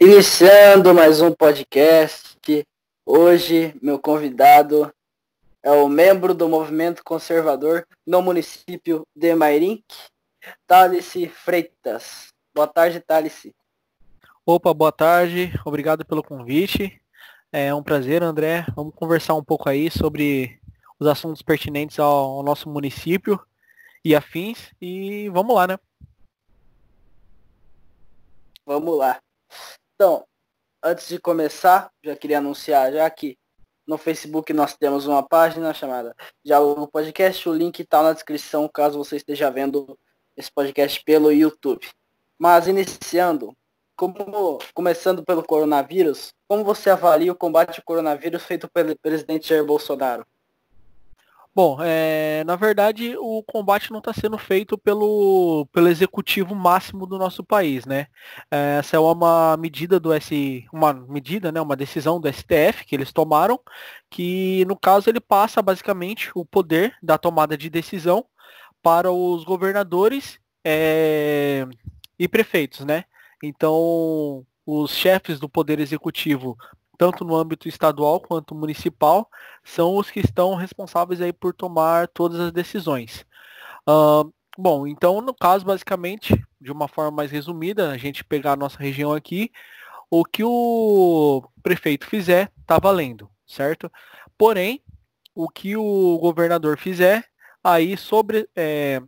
Iniciando mais um podcast. Hoje, meu convidado é o membro do movimento conservador no município de Mairink, Thalice Freitas. Boa tarde, Thalice. Opa, boa tarde. Obrigado pelo convite. É um prazer, André. Vamos conversar um pouco aí sobre os assuntos pertinentes ao nosso município e afins. E vamos lá, né? Vamos lá. Então, antes de começar, já queria anunciar já que no Facebook nós temos uma página chamada Diálogo Podcast. O link está na descrição caso você esteja vendo esse podcast pelo YouTube. Mas iniciando, como, começando pelo coronavírus, como você avalia o combate ao coronavírus feito pelo presidente Jair Bolsonaro? Bom, é, na verdade o combate não está sendo feito pelo, pelo executivo máximo do nosso país, né? É, essa é uma medida do S, uma medida, né, uma decisão do STF que eles tomaram, que no caso ele passa basicamente o poder da tomada de decisão para os governadores é, e prefeitos, né? Então os chefes do poder executivo tanto no âmbito estadual quanto municipal, são os que estão responsáveis aí por tomar todas as decisões. Uh, bom, então no caso, basicamente, de uma forma mais resumida, a gente pegar a nossa região aqui, o que o prefeito fizer está valendo, certo? Porém, o que o governador fizer, aí sobre é,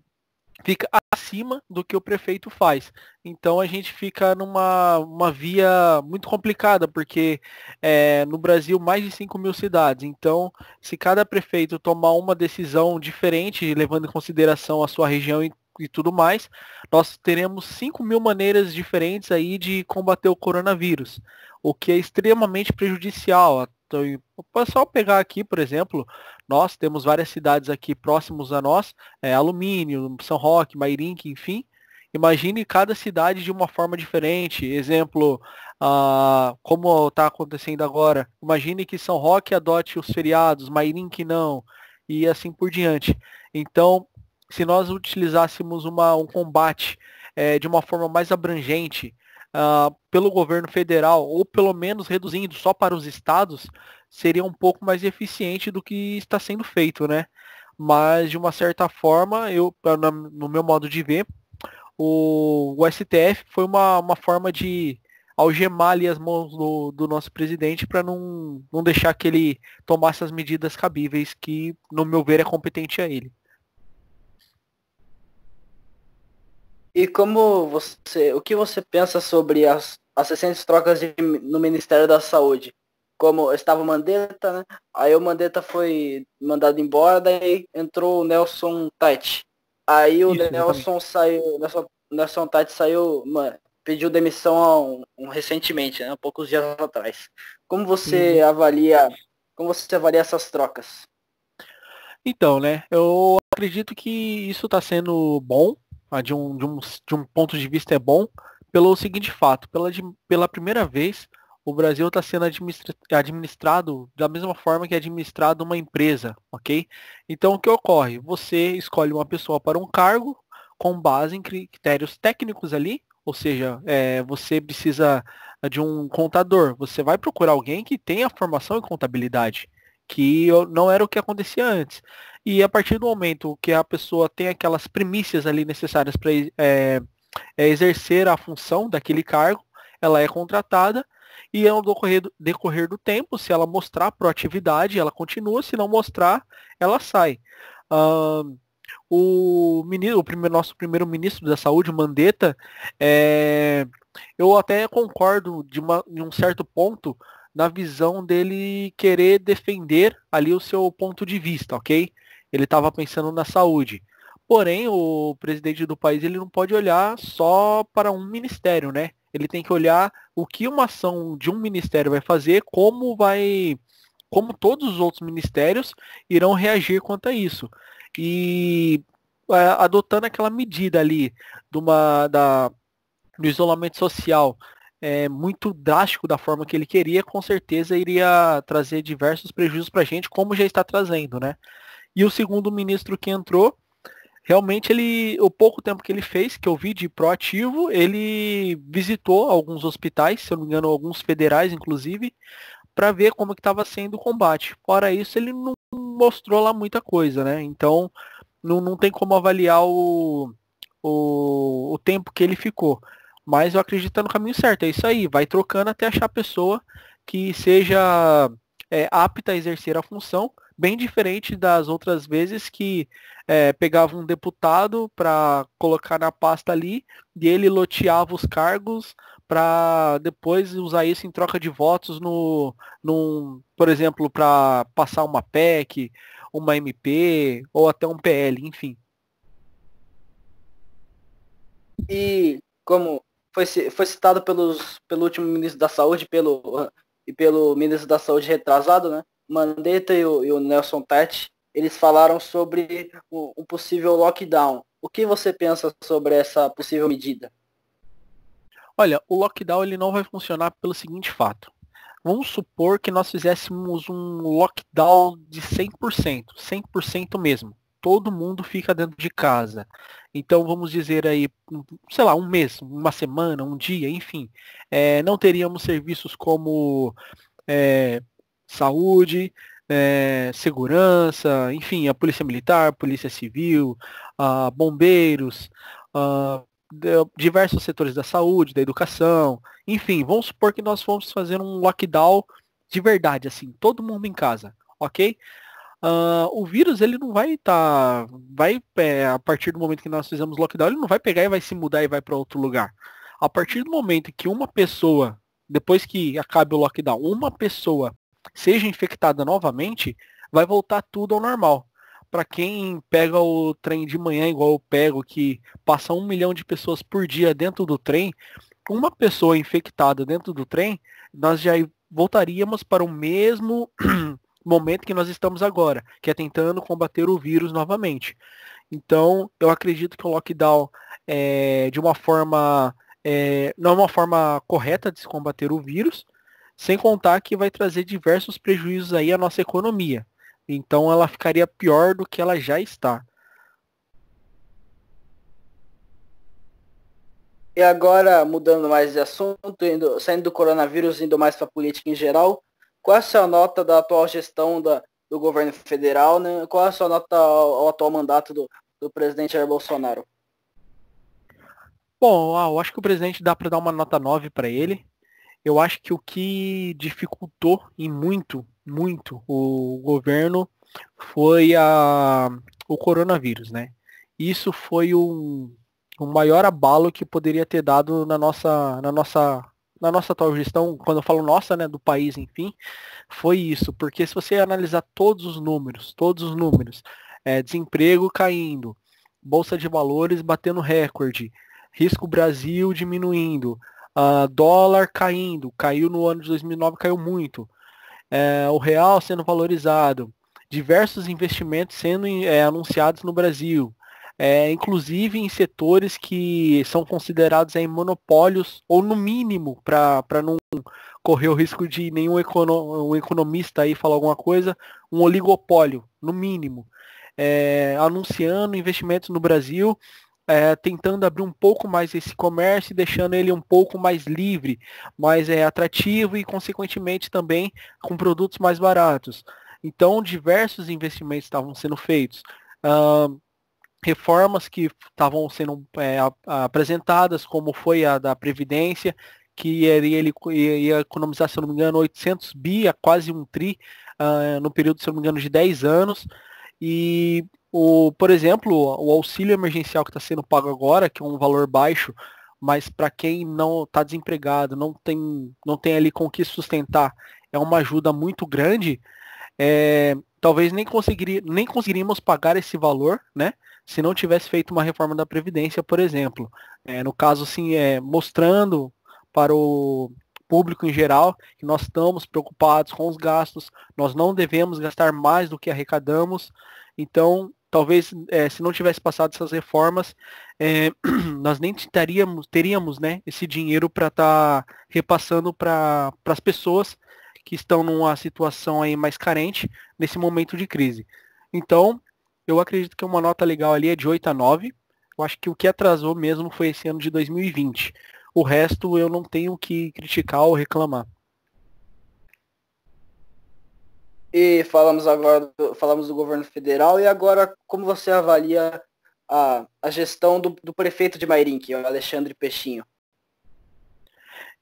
fica acima do que o prefeito faz. Então a gente fica numa uma via muito complicada, porque é, no Brasil mais de 5 mil cidades. Então, se cada prefeito tomar uma decisão diferente, levando em consideração a sua região e, e tudo mais, nós teremos 5 mil maneiras diferentes aí de combater o coronavírus, o que é extremamente prejudicial. Então, só pegar aqui, por exemplo, nós temos várias cidades aqui próximos a nós, é, Alumínio, São Roque, Mairink, enfim. Imagine cada cidade de uma forma diferente. Exemplo, ah, como está acontecendo agora. Imagine que São Roque adote os feriados, Mairink não, e assim por diante. Então, se nós utilizássemos uma, um combate é, de uma forma mais abrangente, uh, pelo governo federal, ou pelo menos reduzindo só para os estados, seria um pouco mais eficiente do que está sendo feito, né? Mas de uma certa forma, eu, no meu modo de ver, o, o STF foi uma, uma forma de algemar ali as mãos do, do nosso presidente para não, não deixar que ele tomasse as medidas cabíveis que, no meu ver, é competente a ele. E como você, o que você pensa sobre as, as recentes trocas de, no Ministério da Saúde? Como estava o Mandetta, né? Aí o Mandetta foi mandado embora, daí entrou o Nelson Tite. Aí o Isso, Nelson exatamente. saiu, Nelson, Nelson Tite saiu, mano, pediu demissão um, um, recentemente, né? poucos dias atrás. Como você uhum. avalia, como você avalia essas trocas? Então, né, eu acredito que isso está sendo bom de um, de, um, de um ponto de vista é bom, pelo seguinte fato, pela, pela primeira vez o Brasil está sendo administra administrado da mesma forma que é administrado uma empresa, ok? Então o que ocorre? Você escolhe uma pessoa para um cargo com base em critérios técnicos ali, ou seja, é, você precisa de um contador, você vai procurar alguém que tenha formação em contabilidade, que não era o que acontecia antes. E a partir do momento que a pessoa tem aquelas primícias ali necessárias para é, é, exercer a função daquele cargo, ela é contratada e ao decorrer do, decorrer do tempo, se ela mostrar proatividade, ela continua, se não mostrar, ela sai. O, ministro, o primeiro, nosso primeiro ministro da saúde, Mandetta, é, eu até concordo de, uma, de um certo ponto na visão dele querer defender ali o seu ponto de vista, ok? ele estava pensando na saúde. Porém, o presidente do país ele não pode olhar só para um ministério, né? Ele tem que olhar o que uma ação de um ministério vai fazer, como vai, como todos os outros ministérios irão reagir quanto a isso. E é, adotando aquela medida ali de uma, da, do isolamento social é, muito drástico da forma que ele queria, com certeza iria trazer diversos prejuízos para a gente, como já está trazendo, né? E o segundo ministro que entrou realmente ele, o pouco tempo que ele fez, que eu vi de proativo, ele visitou alguns hospitais, se eu não me engano, alguns federais, inclusive, para ver como que estava sendo o combate. Fora isso, ele não mostrou lá muita coisa, né? Então, não, não tem como avaliar o, o, o tempo que ele ficou. Mas eu acredito que tá no caminho certo. É isso aí. Vai trocando até achar a pessoa que seja é, apta a exercer a função, bem diferente das outras vezes que é, pegava um deputado para colocar na pasta ali e ele loteava os cargos para depois usar isso em troca de votos no, num, por exemplo, para passar uma PEC, uma MP ou até um PL, enfim. E como foi, foi citado pelos, pelo último ministro da Saúde pelo, e pelo ministro da Saúde retrasado, né? Mandetta e o, e o Nelson Tati, eles falaram sobre um possível lockdown. O que você pensa sobre essa possível medida? Olha, o lockdown ele não vai funcionar pelo seguinte fato. Vamos supor que nós fizéssemos um lockdown de 100%, 100% mesmo. Todo mundo fica dentro de casa. Então vamos dizer aí, sei lá, um mês, uma semana, um dia, enfim. É, não teríamos serviços como é, saúde, é, segurança, enfim, a polícia militar, polícia civil, bombeiros, diversos setores da saúde, da educação, enfim, vamos supor que nós fomos fazer um lockdown de verdade, assim, todo mundo em casa, ok? Uh, o vírus ele não vai estar, tá, vai é, a partir do momento que nós fizemos lockdown, ele não vai pegar e vai se mudar e vai para outro lugar. A partir do momento que uma pessoa, depois que acabe o lockdown, uma pessoa seja infectada novamente, vai voltar tudo ao normal para quem pega o trem de manhã, igual eu pego, que passa um milhão de pessoas por dia dentro do trem, uma pessoa infectada dentro do trem, nós já voltaríamos para o mesmo momento que nós estamos agora, que é tentando combater o vírus novamente. Então, eu acredito que o lockdown é de uma forma, é, não é uma forma correta de se combater o vírus, sem contar que vai trazer diversos prejuízos aí à nossa economia. Então ela ficaria pior do que ela já está. E agora, mudando mais de assunto, indo, saindo do coronavírus, indo mais para a política em geral, qual é a sua nota da atual gestão da, do governo federal? Né? Qual é a sua nota ao, ao atual mandato do, do presidente Jair Bolsonaro? Bom, eu acho que o presidente dá para dar uma nota 9 para ele. Eu acho que o que dificultou em muito muito o governo foi a, o coronavírus, né? Isso foi um maior abalo que poderia ter dado na nossa, na nossa, na nossa atual gestão, quando eu falo nossa, né, do país, enfim, foi isso, porque se você analisar todos os números, todos os números, é, desemprego caindo, bolsa de valores batendo recorde, risco Brasil diminuindo, uh, dólar caindo, caiu no ano de 2009, caiu muito, é, o real sendo valorizado, diversos investimentos sendo é, anunciados no Brasil, é, inclusive em setores que são considerados aí, monopólios, ou no mínimo, para não correr o risco de nenhum econo um economista aí falar alguma coisa, um oligopólio, no mínimo. É, anunciando investimentos no Brasil é, tentando abrir um pouco mais esse comércio e deixando ele um pouco mais livre, mais é, atrativo e, consequentemente, também com produtos mais baratos. Então, diversos investimentos estavam sendo feitos. Uh, reformas que estavam sendo é, apresentadas, como foi a da Previdência, que ele, ia economizar, se não me engano, 800 bi, a quase um tri, uh, no período, se não me engano, de 10 anos. E o, por exemplo, o auxílio emergencial que está sendo pago agora, que é um valor baixo, mas para quem não está desempregado, não tem, não tem ali com que sustentar, é uma ajuda muito grande, é, talvez nem, conseguiria, nem conseguiríamos pagar esse valor, né? Se não tivesse feito uma reforma da Previdência, por exemplo. É, no caso, assim, é, mostrando para o público em geral que nós estamos preocupados com os gastos, nós não devemos gastar mais do que arrecadamos. Então, talvez é, se não tivesse passado essas reformas, é, nós nem teríamos, teríamos né, esse dinheiro para estar tá repassando para as pessoas que estão numa situação aí mais carente nesse momento de crise. Então, eu acredito que uma nota legal ali é de 8 a 9. Eu acho que o que atrasou mesmo foi esse ano de 2020. O resto eu não tenho que criticar ou reclamar. E falamos agora do, falamos do governo federal e agora como você avalia a, a gestão do, do prefeito de Mairink, o Alexandre Peixinho?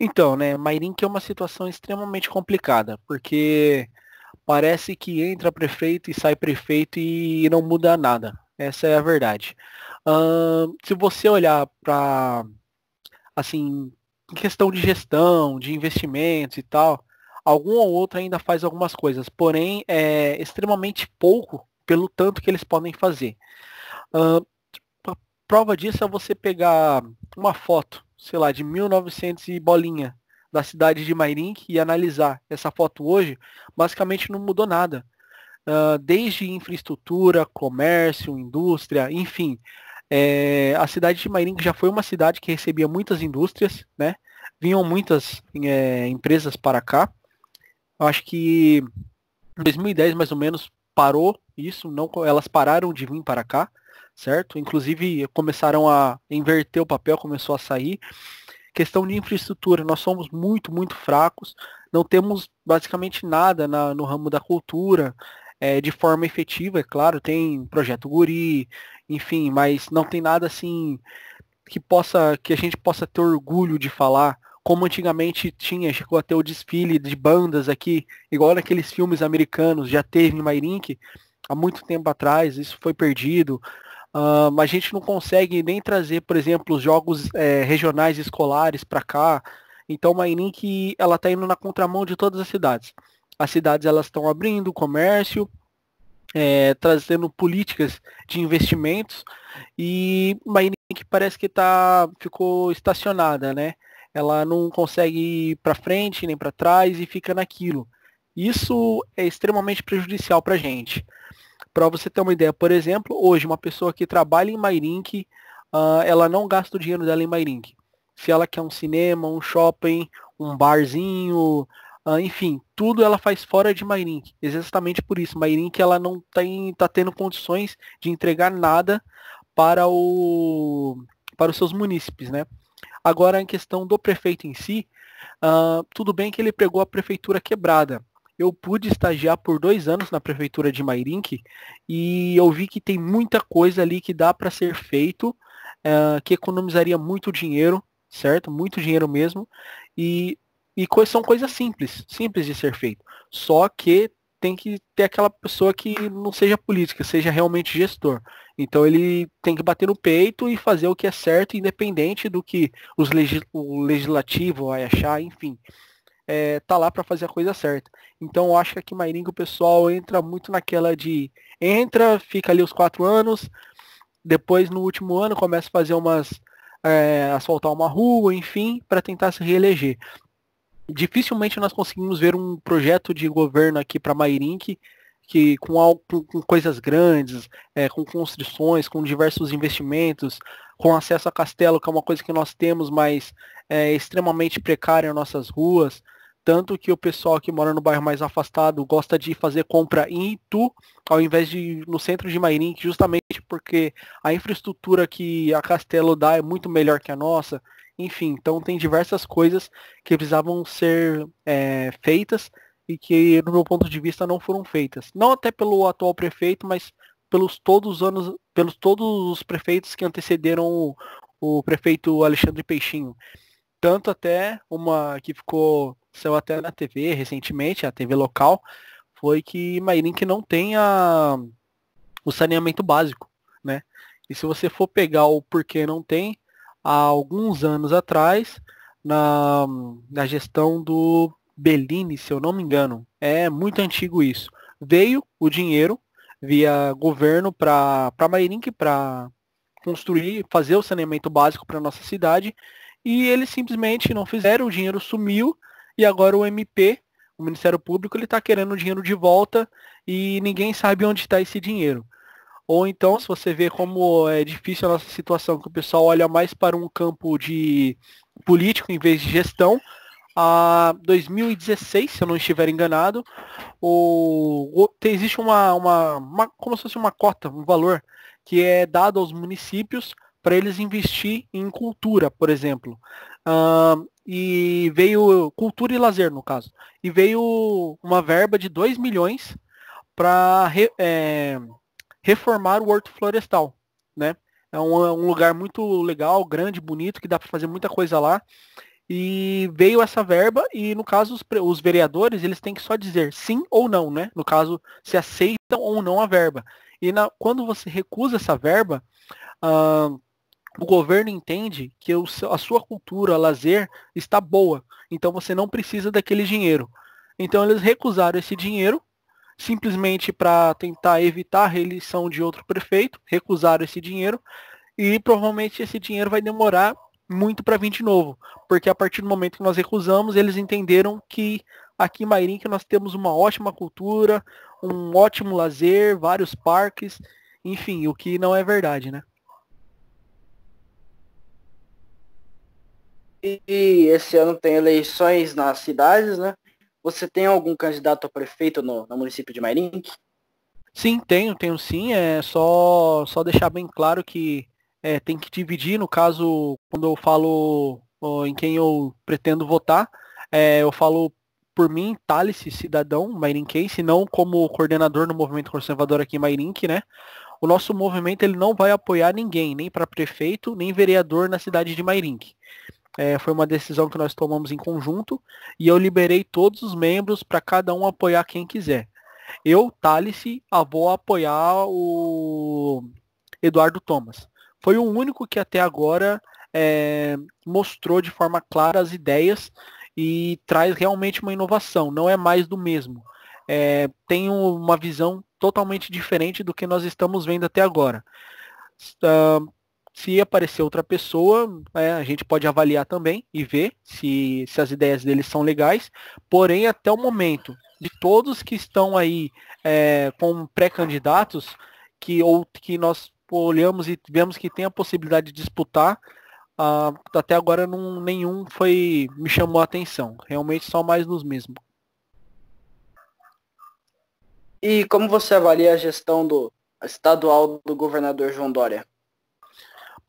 Então, né, Mairink é uma situação extremamente complicada, porque parece que entra prefeito e sai prefeito e não muda nada. Essa é a verdade. Uh, se você olhar para, assim, questão de gestão, de investimentos e tal, algum ou outro ainda faz algumas coisas, porém é extremamente pouco pelo tanto que eles podem fazer. Uh, prova disso é você pegar uma foto, sei lá, de 1900 e bolinha da cidade de Mairink e analisar essa foto hoje, basicamente não mudou nada. Uh, desde infraestrutura, comércio, indústria, enfim. É, a cidade de Mairink já foi uma cidade que recebia muitas indústrias, né? Vinham muitas é, empresas para cá. Acho que em 2010 mais ou menos parou isso, não, elas pararam de vir para cá, certo? Inclusive começaram a inverter o papel, começou a sair. Questão de infraestrutura, nós somos muito, muito fracos, não temos basicamente nada na, no ramo da cultura, é, de forma efetiva, é claro, tem projeto Guri, enfim, mas não tem nada assim que possa, que a gente possa ter orgulho de falar, como antigamente tinha, chegou a ter o desfile de bandas aqui, igual naqueles filmes americanos, já teve em Mairink, há muito tempo atrás, isso foi perdido. Uh, a gente não consegue nem trazer, por exemplo, os jogos é, regionais escolares para cá. Então, Mairink, ela está indo na contramão de todas as cidades. As cidades elas estão abrindo comércio, é, trazendo políticas de investimentos e Mairink parece que tá, ficou estacionada, né? Ela não consegue ir para frente nem para trás e fica naquilo. Isso é extremamente prejudicial para a gente. Para você ter uma ideia, por exemplo, hoje uma pessoa que trabalha em Mairink, uh, ela não gasta o dinheiro dela em Mairink. Se ela quer um cinema, um shopping, um barzinho, uh, enfim, tudo ela faz fora de Mairink. Exatamente por isso, Mairink ela não tem, tá tendo condições de entregar nada para o para os seus munícipes, né? Agora, em questão do prefeito em si, uh, tudo bem que ele pegou a prefeitura quebrada, eu pude estagiar por dois anos na prefeitura de Mairink e eu vi que tem muita coisa ali que dá para ser feito, uh, que economizaria muito dinheiro, certo? Muito dinheiro mesmo. E, e são coisas simples, simples de ser feito. Só que tem que ter aquela pessoa que não seja política, seja realmente gestor. Então ele tem que bater no peito e fazer o que é certo, independente do que os legis o legislativo vai achar, enfim é, tá lá para fazer a coisa certa. Então eu acho que aqui em Mairinga o pessoal entra muito naquela de entra, fica ali os quatro anos, depois no último ano começa a fazer umas é, asfaltar uma rua, enfim, para tentar se reeleger. Dificilmente nós conseguimos ver um projeto de governo aqui para Mairink que com, com, com coisas grandes, é, com construções, com diversos investimentos, com acesso a castelo, que é uma coisa que nós temos, mas é extremamente precária em nossas ruas. Tanto que o pessoal que mora no bairro mais afastado gosta de fazer compra em Itu, ao invés de no centro de Mairink, justamente porque a infraestrutura que a Castelo dá é muito melhor que a nossa. Enfim, então tem diversas coisas que precisavam ser é, feitas e que, no meu ponto de vista, não foram feitas. Não até pelo atual prefeito, mas pelos todos os anos, pelos todos os prefeitos que antecederam o, o prefeito Alexandre Peixinho. Tanto até uma que ficou saiu até na TV recentemente, a TV local, foi que Mairink não tem a, o saneamento básico, né? E se você for pegar o porquê não tem, há alguns anos atrás, na, na gestão do Bellini, se eu não me engano, é muito antigo isso. Veio o dinheiro via governo para Mairink para construir, fazer o saneamento básico para nossa cidade e eles simplesmente não fizeram, o dinheiro sumiu e agora o MP, o Ministério Público, ele está querendo o dinheiro de volta e ninguém sabe onde está esse dinheiro. Ou então, se você vê como é difícil a nossa situação, que o pessoal olha mais para um campo de político em vez de gestão, a 2016, se eu não estiver enganado, o, existe uma, uma, uma, como se fosse uma cota, um valor que é dado aos municípios para eles investir em cultura, por exemplo. E veio cultura e lazer no caso. E veio uma verba de 2 milhões para re, é, reformar o Horto Florestal, né? É um, é um, lugar muito legal, grande, bonito, que dá para fazer muita coisa lá. E veio essa verba e, no caso, os, os, vereadores, eles têm que só dizer sim ou não, né? No caso, se aceitam ou não a verba. E na, quando você recusa essa verba, o governo entende que o, a sua cultura, lazer, está boa. Então você não precisa daquele dinheiro. Então eles recusaram esse dinheiro simplesmente para tentar evitar a reeleição de outro prefeito, recusaram esse dinheiro e provavelmente esse dinheiro vai demorar muito para vir de novo, porque a partir do momento que nós recusamos, eles entenderam que aqui em Mairink nós temos uma ótima cultura, um ótimo lazer, vários parques, enfim, o que não é verdade, né? E esse ano tem eleições nas cidades, né? Você tem algum candidato a prefeito no, no município de Mairink? Sim, tenho, tenho sim. É só, só deixar bem claro que é, tem que dividir, no caso, quando eu falo ó, em quem eu pretendo votar, é, eu falo por mim, Thales, cidadão mairinquense, não como coordenador no movimento conservador aqui em Mairink, né? O nosso movimento ele não vai apoiar ninguém, nem para prefeito, nem vereador na cidade de Mairink. É, foi uma decisão que nós tomamos em conjunto e eu liberei todos os membros para cada um apoiar quem quiser. Eu, Thales, vou apoiar o Eduardo Thomas foi o único que até agora é, mostrou de forma clara as ideias e traz realmente uma inovação, não é mais do mesmo. É, tem uma visão totalmente diferente do que nós estamos vendo até agora. Uh, se aparecer outra pessoa, é, a gente pode avaliar também e ver se, se as ideias deles são legais. Porém, até o momento, de todos que estão aí é, com pré-candidatos, que ou que nós olhamos e vemos que tem a possibilidade de disputar, uh, até agora não, nenhum foi me chamou a atenção. Realmente só mais nos mesmos. E como você avalia a gestão do estadual do governador João Dória?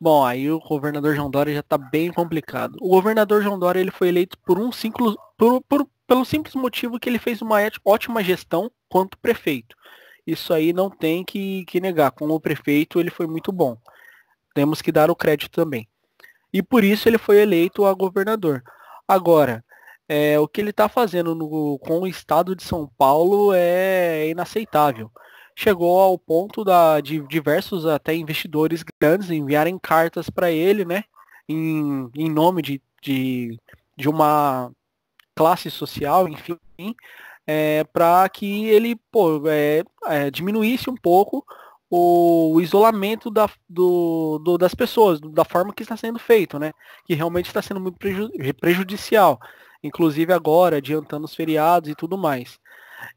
Bom, aí o governador João Dória já está bem complicado. O governador João Dória ele foi eleito por um simples, por, por, pelo simples motivo que ele fez uma ótima gestão quanto prefeito. Isso aí não tem que, que negar. Como prefeito, ele foi muito bom. Temos que dar o crédito também. E por isso ele foi eleito a governador. Agora, é, o que ele está fazendo no, com o estado de São Paulo é inaceitável. Chegou ao ponto da, de diversos até investidores grandes enviarem cartas para ele, né? Em, em nome de, de, de uma classe social, enfim, é, para que ele pô, é, é, diminuísse um pouco o, isolamento da, do, do, das pessoas, da forma que está sendo feito, né? Que realmente está sendo muito preju prejudicial. Inclusive agora, adiantando os feriados e tudo mais.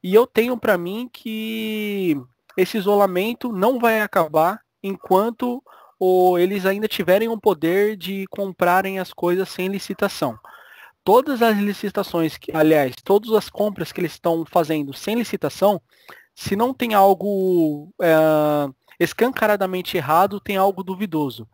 E eu tenho para mim que esse isolamento não vai acabar enquanto ou eles ainda tiverem o poder de comprarem as coisas sem licitação todas as licitações, que, aliás, todas as compras que eles estão fazendo sem licitação, se não tem algo é, escancaradamente errado, tem algo duvidoso.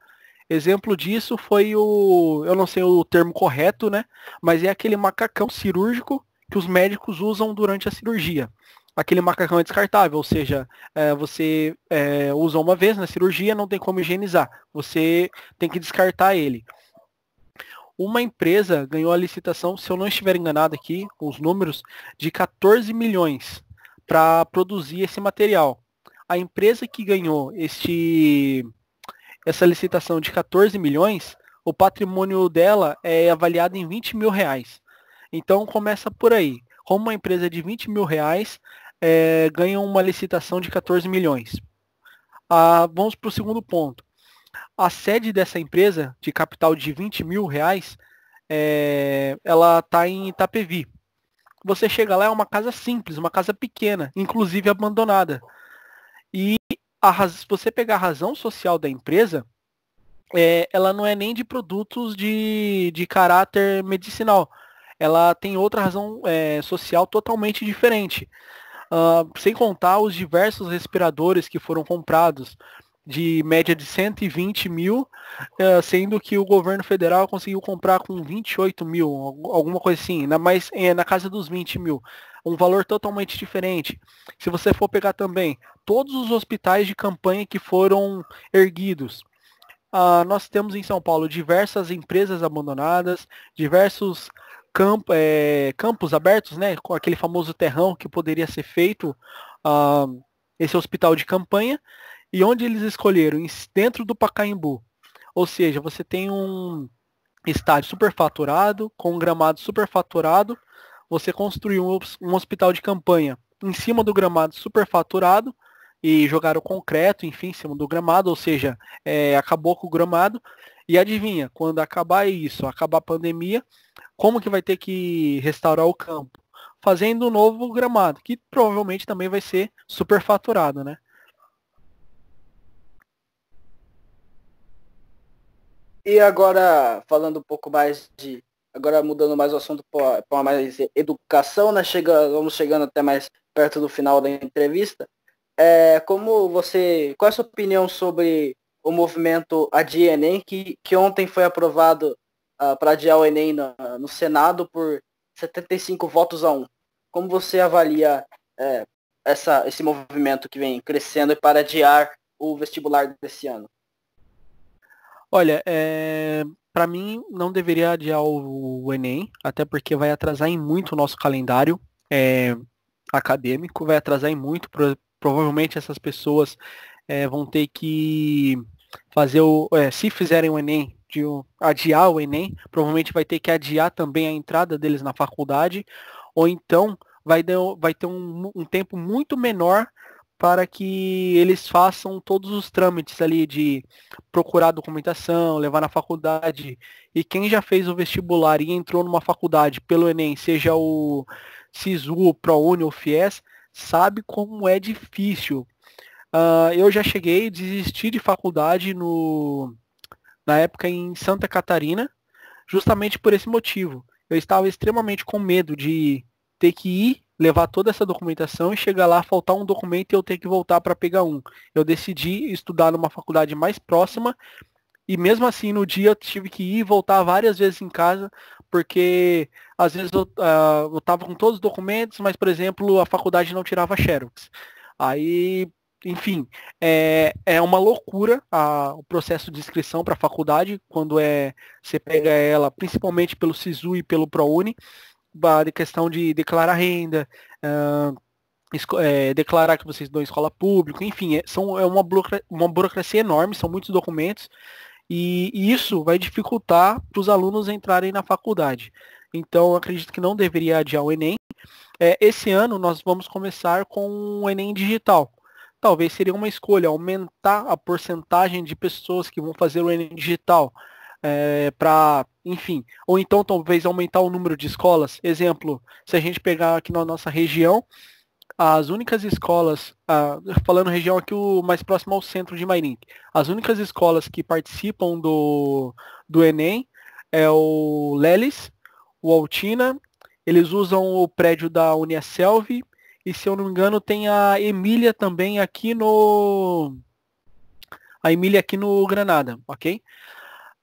Exemplo disso foi o, eu não sei o termo correto, né? Mas é aquele macacão cirúrgico que os médicos usam durante a cirurgia. Aquele macacão é descartável, ou seja, é, você é, usa uma vez na cirurgia, não tem como higienizar. Você tem que descartar ele uma empresa ganhou a licitação, se eu não estiver enganado aqui, os números, de 14 milhões para produzir esse material. A empresa que ganhou este, essa licitação de 14 milhões, o patrimônio dela é avaliado em 20 mil reais. Então começa por aí. Como uma empresa de 20 mil reais é, ganha uma licitação de 14 milhões. Ah, vamos para o segundo ponto. A sede dessa empresa, de capital de 20 mil reais, é, ela está em Itapevi. Você chega lá, é uma casa simples, uma casa pequena, inclusive abandonada. E a, se você pegar a razão social da empresa, é, ela não é nem de produtos de, de caráter medicinal. Ela tem outra razão é, social totalmente diferente. Uh, sem contar os diversos respiradores que foram comprados, de média de 120 mil, uh, sendo que o governo federal conseguiu comprar com 28 mil, alguma coisa assim, na, mas é, na casa dos 20 mil. Um valor totalmente diferente. Se você for pegar também todos os hospitais de campanha que foram erguidos, uh, nós temos em São Paulo diversas empresas abandonadas, diversos campo, é, campos abertos, né, com aquele famoso terrão que poderia ser feito uh, esse hospital de campanha, e onde eles escolheram? Dentro do Pacaembu. Ou seja, você tem um estádio superfaturado, com um gramado superfaturado, você construiu um, um hospital de campanha em cima do gramado superfaturado, e jogaram concreto, enfim, em cima do gramado, ou seja, é, acabou com o gramado. E adivinha, quando acabar isso, acabar a pandemia, como que vai ter que restaurar o campo? Fazendo um novo gramado, que provavelmente também vai ser superfaturado, né? E agora, falando um pouco mais de. Agora mudando mais o assunto para mais educação, né? Chega, vamos chegando até mais perto do final da entrevista. É, como você. Qual é a sua opinião sobre o movimento Adia Enem, que, que ontem foi aprovado uh, para adiar o Enem no, no, Senado por 75 votos a 1. Como você avalia é, essa, esse movimento que vem crescendo para adiar o vestibular desse ano? Olha, é, para mim não deveria adiar o, o, Enem, até porque vai atrasar em muito o nosso calendário é, acadêmico, vai atrasar em muito, pro, provavelmente essas pessoas é, vão ter que fazer o. É, se fizerem o Enem, de adiar o Enem, provavelmente vai ter que adiar também a entrada deles na faculdade, ou então vai, de, vai ter um, um tempo muito menor para que eles façam todos os trâmites ali de procurar documentação, levar na faculdade. E quem já fez o vestibular e entrou numa faculdade pelo Enem, seja o SISU, ProUni ou FIES, sabe como é difícil Uh, eu já cheguei, desisti de faculdade no, na época em Santa Catarina, justamente por esse motivo. Eu estava extremamente com medo de ter que ir, levar toda essa documentação e chegar lá, faltar um documento e eu ter que voltar para pegar um. Eu decidi estudar numa faculdade mais próxima e mesmo assim no dia eu tive que ir e voltar várias vezes em casa, porque às vezes eu, uh, eu tava com todos os documentos, mas por exemplo a faculdade não tirava xerox. Aí enfim, é, é uma loucura a, o processo de inscrição para a faculdade, quando é você pega ela, principalmente pelo SISU e pelo ProUni, a questão de declarar renda, uh, é, declarar que vocês em escola pública, enfim, é, são, é uma, burocracia, uma burocracia enorme, são muitos documentos, e, e isso vai dificultar para os alunos entrarem na faculdade. Então, acredito que não deveria adiar o Enem. É, esse ano nós vamos começar com o Enem digital talvez seria uma escolha aumentar a porcentagem de pessoas que vão fazer o Enem digital é, para, enfim, ou então talvez aumentar o número de escolas. Exemplo, se a gente pegar aqui na nossa região, as únicas escolas, ah, falando região aqui o mais próximo ao centro de Mairink, as únicas escolas que participam do, do Enem é o Lelis, o Altina, eles usam o prédio da Uniaselv e se eu não me engano, tem a Emília também aqui no. A Emília aqui no Granada, ok?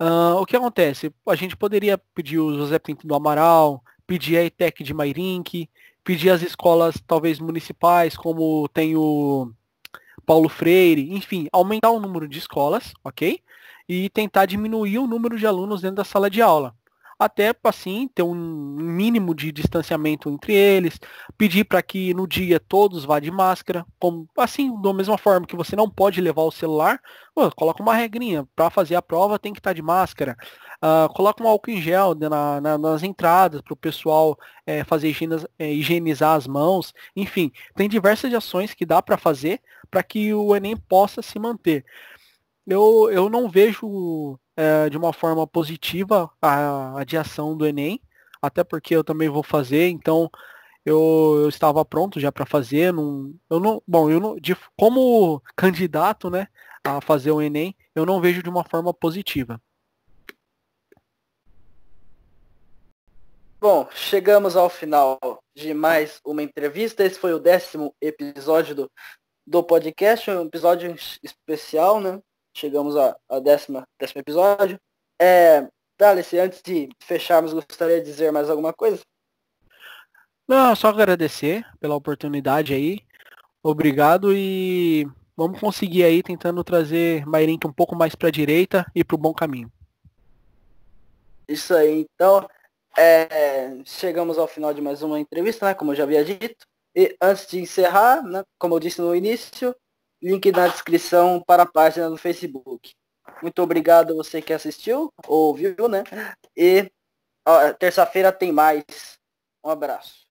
Uh, o que acontece? A gente poderia pedir o José Pinto do Amaral, pedir a ETEC de Mairink, pedir as escolas talvez municipais, como tem o Paulo Freire, enfim, aumentar o número de escolas, ok? E tentar diminuir o número de alunos dentro da sala de aula até assim ter um mínimo de distanciamento entre eles, pedir para que no dia todos vá de máscara, como assim, da mesma forma que você não pode levar o celular, pô, coloca uma regrinha, para fazer a prova tem que estar tá de máscara, uh, coloca um álcool em gel na, na, nas entradas para o pessoal é, fazer higienizar, é, higienizar as mãos, enfim, tem diversas ações que dá para fazer para que o Enem possa se manter. Eu, eu não vejo é, de uma forma positiva a adiação do Enem, até porque eu também vou fazer, então eu, eu estava pronto já para fazer. Não, eu não, bom, eu não, de, como candidato, né, a fazer o Enem, eu não vejo de uma forma positiva. Bom, chegamos ao final de mais uma entrevista. Esse foi o décimo episódio do, do podcast, um episódio especial, né? Chegamos a, a décima, décimo episódio. É, Dalice, antes de fecharmos, gostaria de dizer mais alguma coisa? Não, só agradecer pela oportunidade aí. Obrigado e vamos conseguir aí tentando trazer Mairink um pouco mais para a direita e para o bom caminho. Isso aí, então. É, chegamos ao final de mais uma entrevista, né? Como eu já havia dito. E antes de encerrar, né, como eu disse no início, link na descrição para a página do Facebook. Muito obrigado a você que assistiu, ouviu, né? E terça-feira tem mais. Um abraço.